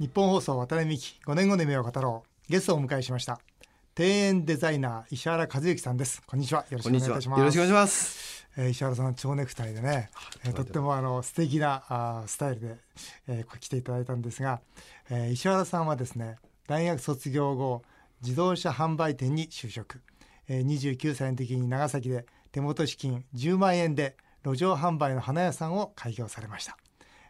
日本放送渡辺美希5年後の夢を語ろう。ゲストをお迎えしました。庭園デザイナー石原和幸さんです。こんにちは。よろしくお願いいたします。よろしくお願いします、えー石原さん蝶ネクタイでね、えーとってもあの素敵なあースタイルで、えー、来ていただいたんですが、えー石原さんはですね大学卒業後自動車販売店に就職、えー、29歳の時に長崎で手元資金10万円で路上販売の花屋さんを開業されました、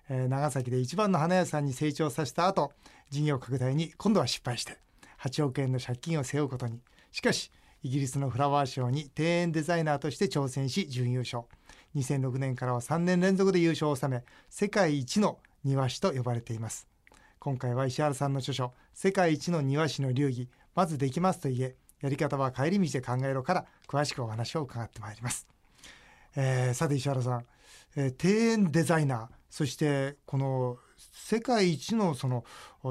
えー長崎で一番の花屋さんに成長させた後事業拡大に今度は失敗して8億円の借金を背負うことに。しかしイギリスのフラワーショーに庭園デザイナーとして挑戦し準優勝。2006年からは3年連続で優勝を収め世界一の庭師と呼ばれています。今回は石原さんの著書「世界一の庭師の流儀まずできますと言えやり方は帰り道で考えろ」から詳しくお話を伺ってまいります、えーさて石原さん、えー庭園デザイナーそしてこの世界一のその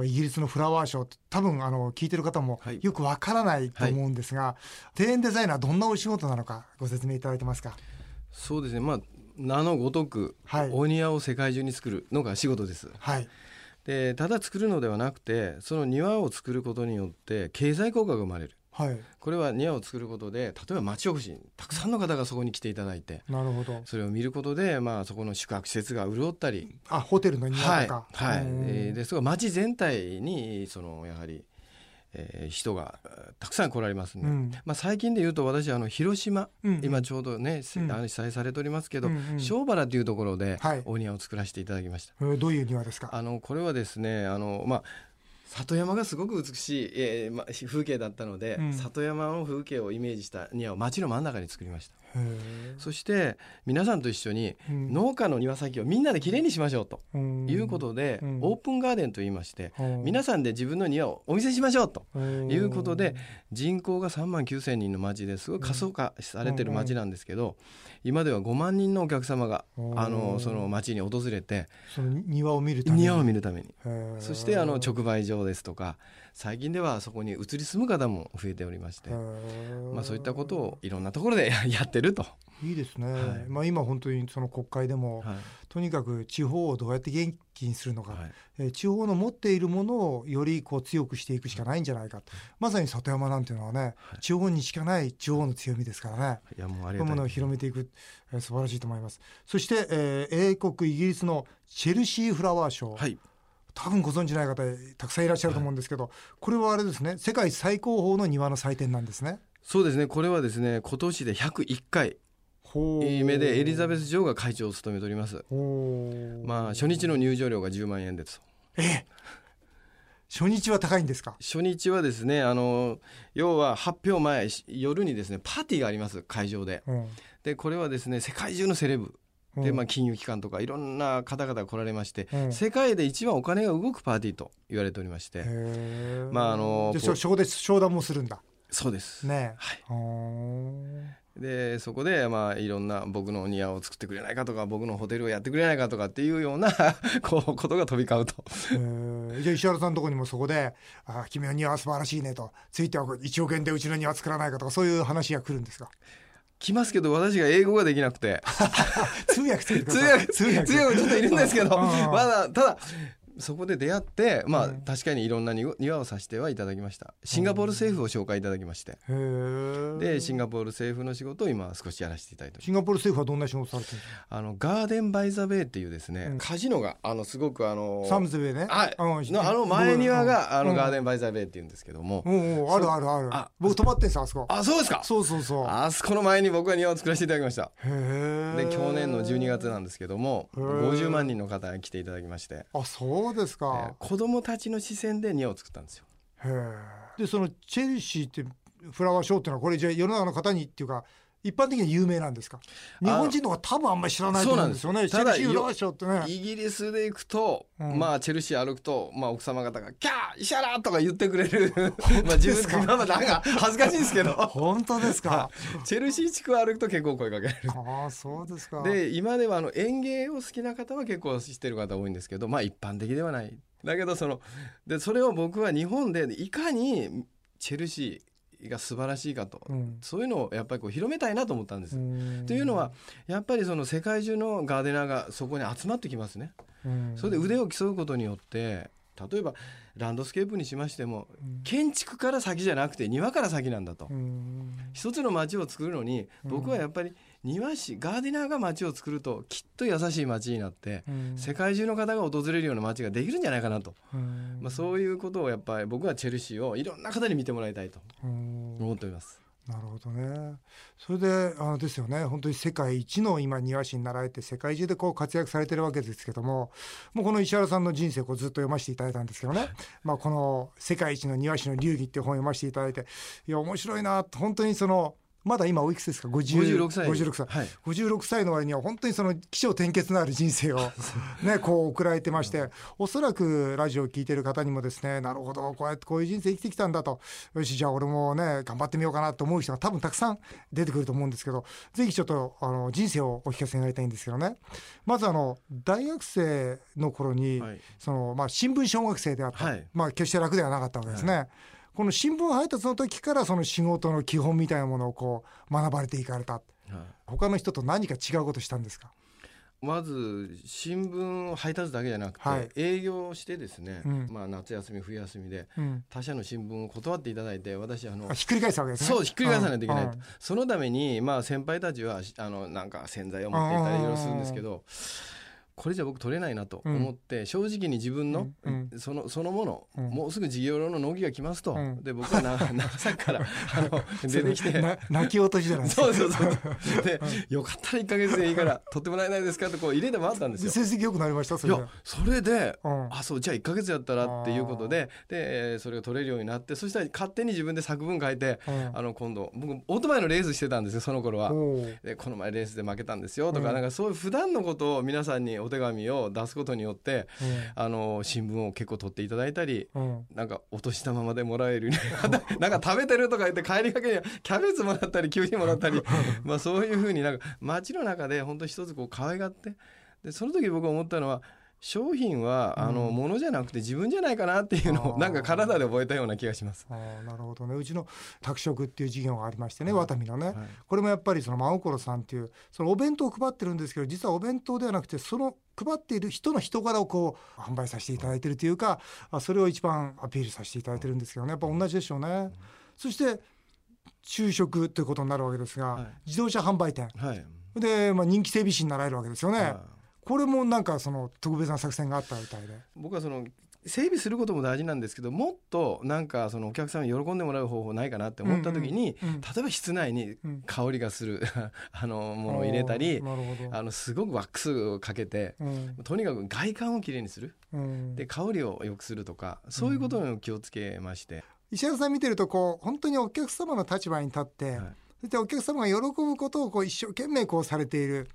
イギリスのフラワーショーって多分あの聞いてる方もはい。よくわからないと思うんですが、庭園デザイナーどんなお仕事なのかご説明いただけますか？そうですね。まあ名のごとく、はい。お庭を世界中に作るのが仕事です。はい。でただ作るのではなくてその庭を作ることによって経済効果が生まれるはい。これは庭を作ることで例えば町おこしたくさんの方がそこに来ていただいてなるほど。それを見ることで、まあ、そこの宿泊施設が潤ったりあホテルの庭はい、とか。はいうん。えーですが町全体にそのやはり、えー人がえーたくさん来られますね、うん。まあ、最近で言うと私あの広島、うん今ちょうどね、せうん。あの被災されておりますけど、うんうん庄原というところではい。お庭を作らせていただきました。えーどういう庭ですか？あのこれはですねあの、まあ、里山がすごく美しい、えーま、風景だったので、うん。里山の風景をイメージした庭を町の真ん中に作りました。そして皆さんと一緒にうん。農家の庭先をみんなできれいにしましょうとうん。いうことで、うん。オープンガーデンと言いまして、うん。皆さんで自分の庭をお見せしましょうとうん。いうことで人口が3万9千人の町ですごい過疎化されてる町なんですけど、今では5万人のお客様がうん。あのその町に訪れて庭を見るために。庭を見るために。へー。そしてあの直売所ですとか最近ではそこに移り住む方も増えておりましてまあ、そういったことをいろんなところで やってると、いいですね、はい。まあ今本当にその国会でも、はい。とにかく地方をどうやって元気にするのか、はい。えー地方の持っているものをよりこう強くしていくしかないんじゃないかと。まさに里山なんていうのはね、はい。地方にしかない地方の強みですからね。いやもうあそうい。うものを広めていく、えー素晴らしいと思います。そして、えー英国イギリスのチェルシーフラワーショー、はい多分ご存知ない方たくさんいらっしゃると思うんですけど、これはあれですね世界最高峰の庭の祭典なんですね。そうですね。これはですね今年で101回。目でエリザベス女王が会長を務めております。まあ初日の入場料が10万円です。え初日は高いんですか？初日はですねあの要は発表前し夜にですねパーティーがあります会場で。うん。でこれはですね世界中のセレブで、うん。まあ、金融機関とかいろんな方々が来られまして、うん。世界で一番お金が動くパーティーと言われておりまして、まああの商談もするんだ。そうです、ねはい、でそこで、まあ、いろんな僕の庭を作ってくれないかとか僕のホテルをやってくれないかとかっていうような こうことが飛び交うと。じゃあ石原さんのとこにもそこで「あ君の庭は素晴らしいね」と「ついては1億円でうちの庭作らないか」とかそういう話が来るんですか？来ますけど私が英語ができなくて。通訳通訳通訳ちょっといるんですけど。うん。まだただそこで出会ってまあ、うん確かにいろんな庭庭をさせてはいただきました。シンガポール政府を紹介いただきまして。でシンガポール政府の仕事を今少しやらせていただいてシンガポール政府はどんな仕事されてるんですあのガーデンバイザベイっていうですね、うん。カジノがあのすごくあのかサムズベイね。はいうんのあの前庭があのガーンデンバイザベイっていうんですけども、うんうんあるあるある。あ僕泊まってんすよあそこ。あそうですか？そうそうそう。あそこの前に僕は庭を作らせていただきました。で去年の12月なんですけどもへー。50万人の方が来ていただきまして、あそう？ですえーか子供たちの視線で庭を作ったんですよ。へえでそのチェルシーってフラワーショーっていうのはこれじゃあ世の中の方にっていうか一般的には有名なんですか？日本人の方が多分あんまり知らないと思うんですよね。チェルシーフラワーショーってね。イギリスで行くと、うん。まあチェルシー歩くと、まあ、奥様方が「キャー石原!」とか言ってくれる。まあ当自分まあまあなんか恥ずかしいんですけど。本当ですか？チェルシー地区を歩くと結構声かけられる。ああそうですか。で今ではあの園芸を好きな方は結構知ってる方多いんですけどまあ一般的ではない。だけどそのでそれを僕は日本でいかにチェルシーが素晴らしいかと、うん。そういうのをやっぱりこう広めたいなと思ったんです。うん。というのはやっぱりその世界中のガーデナーがそこに集まってきますね。うん。それで腕を競うことによって例えばランドスケープにしましてもうん。建築から先じゃなくて庭から先なんだと、うん。一つの街を作るのにうん。僕はやっぱり庭師ガーデナーが街を作るときっと優しい街になってうん。世界中の方が訪れるような街ができるんじゃないかなと、うん。まあ、そういうことをやっぱり僕はチェルシーをいろんな方に見てもらいたいとうん。思っております。なるほどね。それであのですよね。本当に世界一の今庭師になられて世界中でこう活躍されてるわけですけどももうこの石原さんの人生をこうずっと読ませていただいたんですけどね、まあ、この「世界一の庭師の流儀」っていう本を読ませていただいていや面白いなと本当にそのまだ今おいくつですか？50 56歳。56歳。はい。56歳の割には本当にその起承転結のある人生を ねこう送られてましておそらくラジオを聞いてる方にもですねなるほどこうやってこういう人生生きてきたんだと。よしじゃあ俺もね頑張ってみようかなと思う人が多分たくさん出てくると思うんですけどぜひちょっとあの人生をお聞かせになりたいんですけどね。まずあの大学生の頃に、はい。そのまあ、新聞小学生であった、はい。まあ決して楽ではなかったわけですね。この新聞配達の時からその仕事の基本みたいなものをこう学ばれていかれた。はい。他の人と何か違うことしたんですか？まず新聞を配達だけじゃなくて、はい。営業してですね、うん。まあ、夏休み冬休みでうん。他社の新聞を断っていただいて私あのあひっくり返すわけですね。そうひっくり返さないといけない。と、うん。そのために、まあ、先輩たちはしあのなんか洗剤を持っていたりいろいろするんですけどこれじゃ僕取れないなと思って、正直に自分の、うん。そのそのもの、うん。もうすぐ事業の納期が来ますと、うん。で僕はな 長崎からあの出てきて。な泣き落としじゃないですかそうそう。そうで、よかったら1か月でいいから取ってもらえないですかってこう入れてもらったんですよ。成績良くなりました？それで。いやそれで、うん。あそうじゃあ1か月やったらっていうことででえーそれが取れるようになってそしたら勝手に自分で作文書いて、うん。あの今度僕オートバイのレースしてたんですよその頃は。でこの前レースで負けたんですよとか、うん。なんかそういう普段のことを皆さんにお手紙を出すことによってあの新聞を結構取っていただいたりなんかお年玉までもらえる なんか食べてるとか言って帰りがけにはキャベツもらったりきゅうりもらったりまあそういうふうになんか街の中で本当一つこう可愛がってでその時僕思ったのは商品はあのうん物じゃなくて自分じゃないかなっていうのをなんか体で覚えたような気がします。あーなるほどね。うちの宅食っていう事業がありましてね、はい。ワタミのね、はい。これもやっぱりその真心さんっていうそのお弁当を配ってるんですけど実はお弁当ではなくてその配っている人の人柄をこう販売させていただいてるというかあそれを一番アピールさせていただいてるんですけどねやっぱ同じでしょうね。そして就職ということになるわけですが、はい。自動車販売店。はい。で、まあ、人気整備士になられるわけですよね。はいこれもなんかその特別な作戦があったみたいで。僕はその整備することも大事なんですけどもっとなんかそのお客さんに喜んでもらう方法ないかなって思った時に、うんうんうん。例えば室内にうん。香りがするあのものを入れたり。あのすごくワックスをかけてうん。とにかく外観をきれいにする。うん。で香りを良くするとかそういうことに気をつけまして、石原さん見てるとこう本当にお客様の立場に立って、はい。そしてお客様が喜ぶことをこう一生懸命こうされている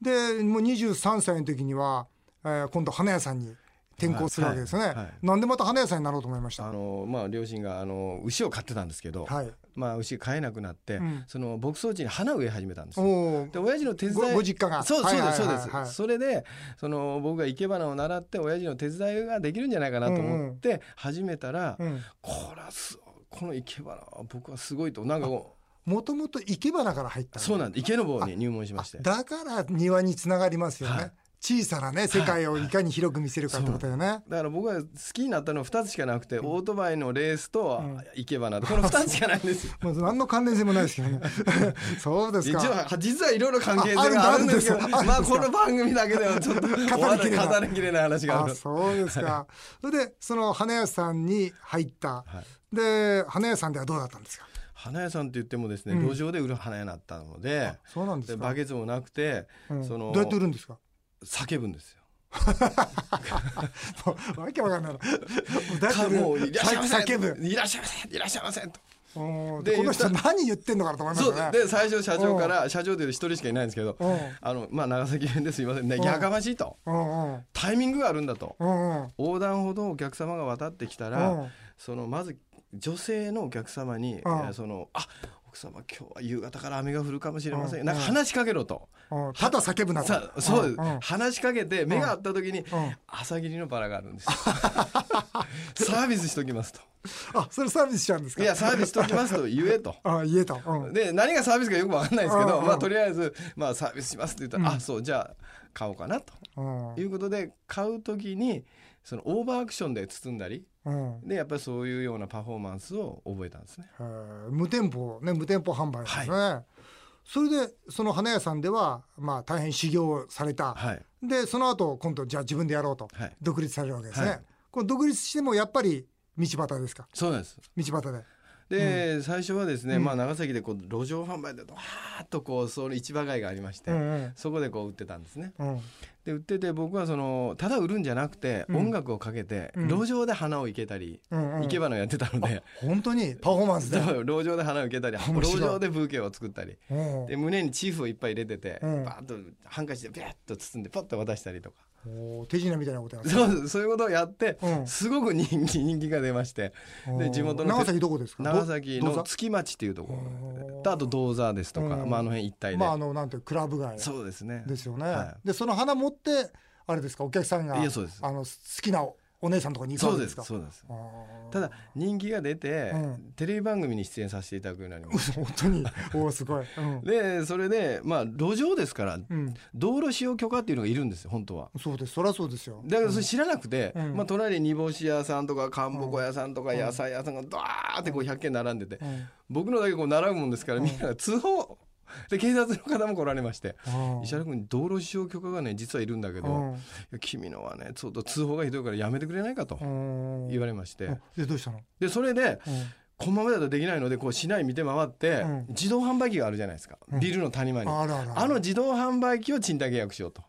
でもう23歳の時には、えー今度花屋さんに転校するわけですよね、はいはいなんでまた花屋さんになろうと思いました？あのまあ、両親があの牛を飼ってたんですけど、はい。まあ、牛飼えなくなって、うん。その牧草地に花を植え始めたんですで親父の手伝いごご実家が。そうそうですそうです、はいそれでその僕が生け花を習って親父の手伝いができるんじゃないかなと思って始めたら、うん。これはすこの生け花は僕はすごいとなんかこもともと生け花から入ったうそうなんで池の坊に入門しまして。だから庭につながりますよね、はい。小さなね世界をいかに広く見せるかってことだよね、だから僕が好きになったのは2つしかなくて、オートバイのレースとうん。生け花とこの2つしかないんですよ。もう何の関連性もないですけどね。そうです一か応実はいろいろ関係性があるんですけどまあこの番組だけではちょっと語りきれない語りきれない話がある。あそうですか。それでその花屋さんに入った。はい。で花屋さんではどうだったんですか？花屋さんって言ってもですね、うん。路上で売る花屋になったのでそうなんですバケツもなくて、うん。そのどうやって売るんですか？叫ぶんですよ。もうわけわかんないな。もういらっしゃいませ叫ぶいらっしゃいませいらっしゃいませと。うんでこの人何言ってんのかなと思いましそうたねで最初社長から社長という一人しかいないんですけどうん。あのまあ長崎弁ですいませんね。うん。やかましいと。タイミングがあるんだと。横断歩道をお客様が渡ってきたうらん。そのまず女性のお客様に、そのあ奥様今日は夕方から雨が降るかもしれません、うんなんか話しかけろと、うんただ叫ぶなと。さそう話しかけて目が合った時に、ん朝霧のバラがあるんですよ。サービスしときますと。あそれサービスしちゃうんですか？いやサービスしときますと言えと。あ言えたうん。で何がサービスかよくわかんないですけど、うんまあ、とりあえず、まあ、サービスしますって言ったら、あそうじゃあ買おうかなと。うん。いうことで買う時にそのオーバーアクションで包んだりうんでやっぱりそういうようなパフォーマンスを覚えたんですね。えー。無店舗ね無店舗販売ですね、それでその花屋さんではまあ大変修行された、はい。でその後今度じゃあ自分でやろうとはい。独立されるわけですね、はい。この独立してもやっぱり道端ですか？そうです。道端でで、最初はですね、うん。まあ、長崎でこう路上販売でわーっとこうその市場街がありまして、そこでこう売ってたんですね。うん。で売ってて僕はそのただ売るんじゃなくて、うん。音楽をかけて、うん。路上で花を生けたり、生け花をやってたので、本当に？パフォーマンスで、路上で花を生けたり路上でブーケを作ったり。うん。で胸にチーフをいっぱい入れてて、うん。バーッとハンカチでビャッと包んでパッと渡したりとか手品みたいなことやってそうそういうことをやって、うん。すごく人気人気が出まして。で地元の長崎どこですか？長崎の月町っていうところとあと銅座ですとか、うん。まあ、あの辺一帯で、まああのなんていうクラブ街。そうですね。ですよね、はでその花持ってあれですか？お客さんがいやそうです。あの好きなお姉さんとかに行くそうでわけですすかそうです。ただ人気が出て、うん。テレビ番組に出演させていただくようになりまし嘘本当に？おーすごい、うん。た でそれでまあ路上ですからうん、道路使用許可っていうのがいるんですよ本当は。そうです。そりゃそうですよ。だからそれ知らなくて、うん。まあ、隣に煮干し屋さんとかかんぼこ屋さんとか野菜屋さんがドワーってこう100軒並んでて、僕のだけこう並ぶもんですからみんなが通報 で警察の方も来られましてあ石原君道路使用許可がね実はいるんだけど、君のはねちょっと通報がひどいからやめてくれないかとうん。言われまして、うんでどうしたの、でそれでうん。このままだとできないのでこう市内見て回って、うん。自動販売機があるじゃないですか、うん。ビルの谷間に、あの自動販売機を賃貸契約しようと。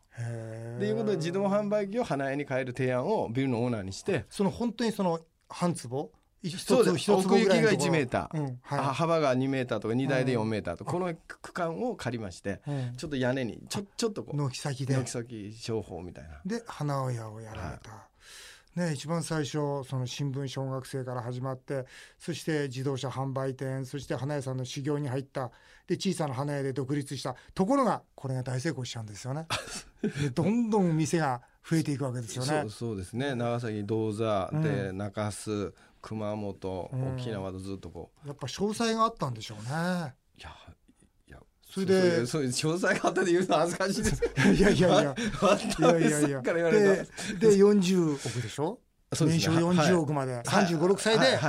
っていうことで自動販売機を花屋に変える提案をビルのオーナーにしてその本当にその半坪？一そうです奥行きが1メーター。うんあは幅が2メーターとか2台で4メーターとか、この区間を借りましてい、うん。ちょっと屋根にちょちょっとこう軒先で。軒先商法みたいな。で花屋をやられた、ね、一番最初その新聞小学生から始まってそして自動車販売店そして花屋さんの修行に入った。で小さな花屋で独立した。ところがこれが大成功しちゃうんですよね。でどんどん店が増えていくわけですよね。そうそうですね。長崎銅座でう中洲熊本、うん。沖縄とずっとこう。やっぱ詳細があったんでしょうね。いやいやそれでそういう詳細があったで言うの恥ずかしいです。いやいやいやいや。いやいやでた。で40億でしょ？そうですね。年収40億まで、3 5 6歳で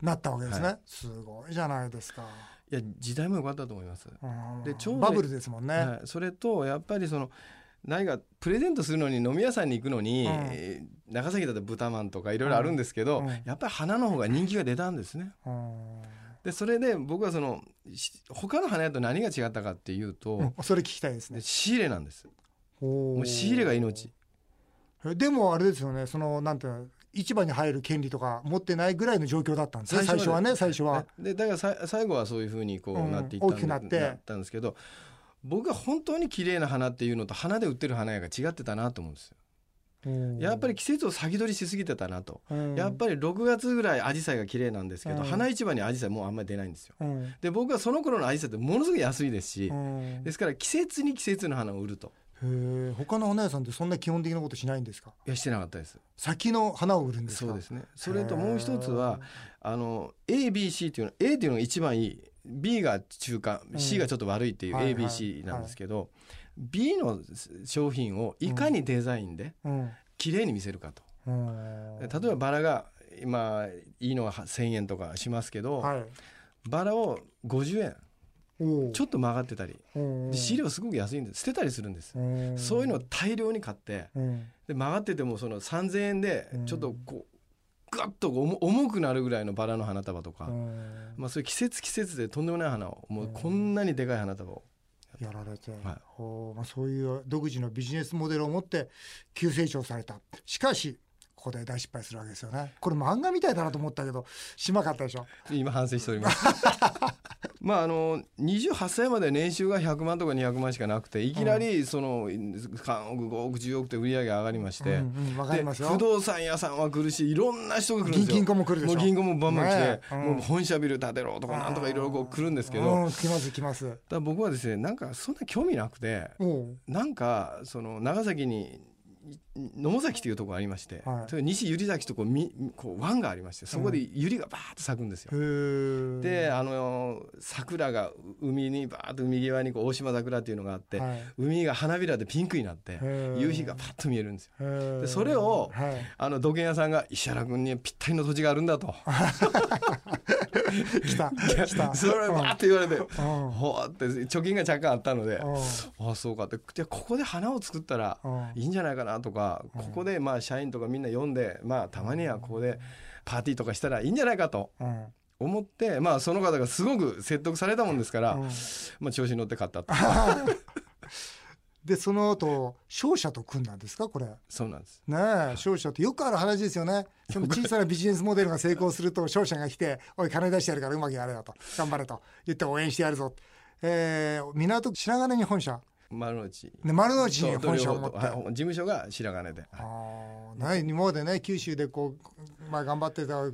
なったわけですね、はすごいじゃないですか、いや時代も良かったと思います。うん。でちょうどバブルですもんね、はい、それとやっぱりその何かプレゼントするのに飲み屋さんに行くのに、うん。えー長崎だと豚まんとかいろいろあるんですけど、うん。うん。やっぱり花の方が人気が出たんですね。うん。でそれで僕はそのし他の花屋と何が違ったかっていうと、うん。それ聞きたいですね。で仕入れなんです。ももう仕入れが命。でもあれですよね。そのなんていうの市場に入る権利とか持ってないぐらいの状況だったんですね。最初はね最初は、でだからさ最後はそういうふうにこううん。なっていったんで、大きくなって。ったんですけど僕が本当に綺麗な花っていうのと花で売ってる花屋が違ってたなと思うんですよ。やっぱり季節を先取りしすぎてたなと。うん。やっぱり6月ぐらいアジサイが綺麗なんですけど、うん。花市場にアジサイもうあんまり出ないんですよ。うん。で僕はその頃のアジサイってものすごく安いですし、うん。ですから季節に季節の花を売ると。へえ他の花屋さんってそんな基本的なことしないんですか？いやしてなかったです。先の花を売るんですか？そうですね。それともう一つはあの ABC っていうの A っていうのが一番いい B が中間うん。C がちょっと悪いっていう ABC なんですけど、B の商品をいかにデザインでうん。綺麗に見せるかと。うん。例えばバラが今いいのは1,000円とかしますけど、はい。バラを50円おちょっと曲がってたりとで飼料すごく安いんです。捨てたりするんです、そういうのを大量に買ってうん。で曲がっててもその3,000円でうん。ちょっとこうガッと重重くなるぐらいのバラの花束とか、うん。まあ、そういう季節季節でとんでもない花をもうこんなにでかい花束を、やられて、はい。まあ、そういう独自のビジネスモデルを持って急成長された。しかしここで大失敗するわけですよね。これ漫画みたいだなと思ったけど島かったでしょ？今反省しております。まああの28歳まで年収が100万とか200万しかなくていきなりその3億5億10億って売り上げ上がりまして、うんうん、わかでりますよ。不動産屋さんは来るしい。ろんな人が来るんですよ。銀銀行も来るでしょ？銀行もバンバン来て、ねうん。もう本社ビル建てろとかなんとかいろいろこう来るんですけど、うん、来ます来ます。だ僕はですねなんかそんな興味なくてなんかその長崎に野母崎というところがありまして、はい。それ西百合崎とこうみこう湾がありましてそこで百合がバーッと咲くんですよ。へー。であの桜が海にバーッと海際にこう大島桜っていうのがあって、はい。海が花びらでピンクになって夕日がパッと見えるんですよ。でそれをはい。あの土建屋さんが石原君にぴったりの土地があるんだと。来た。来た。それをバーッと言われてうん。ほわって貯金が若干あったのでうん。ああそうかって。でここで花を作ったらうん。いいんじゃないかなとかうんここでまあ社員とかみんな呼んでまあたまにはここでパーティーとかしたらいいんじゃないかとうん。思ってまあその方がすごく説得されたもんですからうん。まあ調子に乗って買ったと。でその後商社と組んだんですかこれ？そうなんです。ねえ商社ってよくある話ですよね。その小さなビジネスモデルが成功すると商社が来て「おい金出してやるからうまくやれよ」と「頑張れ」と言って応援してやるぞ、えー、港区白金に本社丸の内。で丸の内に本社を持って。事務所が白金で。ああね今までね九州でこう、まあ、頑張ってた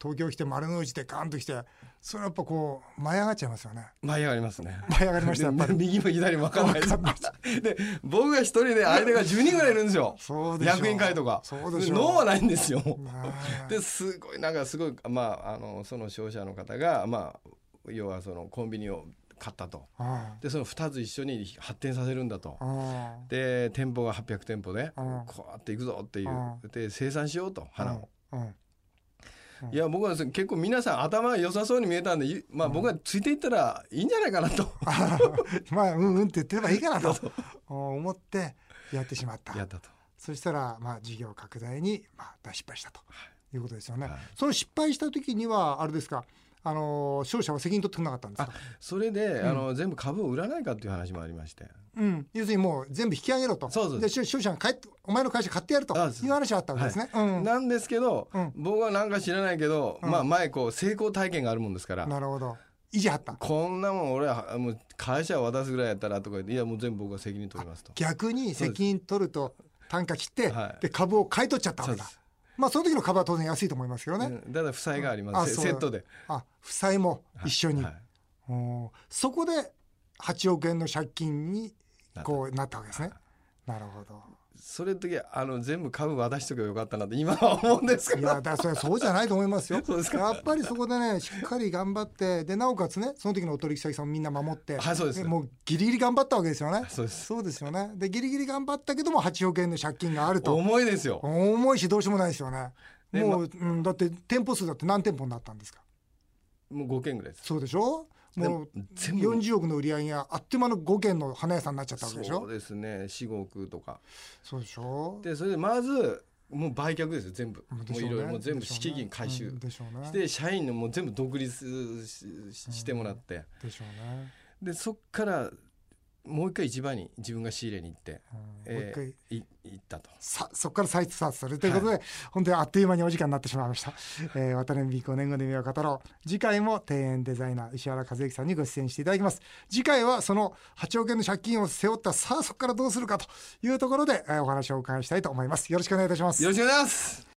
東京来て丸の内でガンと来てそれやっぱこう舞い上がっちゃいますよね。舞い上がりますね。舞い上がりましたやっぱり。右も左も分かんない。ですで僕が一人で相手が10人ぐらいいるんですよ。役員会とか。そうでし脳はないんですよ。ですごいなんかすごいまああのその商社の方がまあ要はそのコンビニを買ったと。あでその2つ一緒に発展させるんだと。で店舗が800店舗でうんこうやっていくぞっていう。うで生産しようと花を。いや僕は結構皆さん頭が良さそうに見えたんでゆまあ僕がついていったらいいんじゃないかなと。まあうんうんって言ってればいいかなと。思ってやってしまった。やったと。そしたらまあ事業拡大にまあ大失敗したと。いうことですよね、はい。その失敗した時にはあれですかあの商社は責任取ってくれなかったんですかそれで、ん。あの全部株を売らないかっていう話もありまして。うん、要するにもう全部引き上げろと。そうで商商社が帰ってお前の会社買ってやると。いう話があったわけですね、うん。なんですけど、うん。僕はなんか知らないけど、うん。まあ前こう成功体験があるもんですから、なるほど。意地張った。こんなもん俺はもう会社を渡すぐらいやったらとか言っていやもう全部僕が責任取りますと。逆に責任取ると単価切って、はい。で株を買い取っちゃったわけだまあその時の株は当然安いと思いますけどね、うんただ負債があります、う。セセットで。あ負債も一緒に、はい。おー。そこで8億円の借金にこうなったわけですね。なるほど。それの時あの全部株渡しとけばよかったなって今は 思うんですけど。いやだそれはそうじゃないと思いますよ。そうですかやっぱりそこでねしっかり頑張ってでなおかつねその時のお取引先さんもみんな守って、はいそうですもうギリギリ頑張ったわけですよね。そうです。そうですよね。でギリギリ頑張ったけども8億円の借金があると重いですよ。重いしどうしようもないですよね。ねもう、うん、だって店舗数だって何店舗になったんですか？もう5件ぐらいです。そうでしょ？もうでも全部。40億の売り上げがあっという間の5軒の花屋さんになっちゃったわけでしょ？そうですね。4、5億とか。そうでしょ？でそれでまずもう売却ですよ全部。もういろいろもう全部資金回収。うんでしょうね。して社員のもう全部独立してもらって。でしょうね、でそっからもう一回市場に自分が仕入れに行ってうんえーもう一回。い行ったと。さそこから再スタートするということで、本当にあっという間にお時間になってしまいました、えー、渡辺美5年後で夢を語ろう次回も庭園デザイナー石原和之さんにご出演していただきます。次回はその8億円の借金を背負ったさあそこからどうするかというところで、えーお話をお伺いしたいと思います。よろしくお願いいたします。よろしくお願いします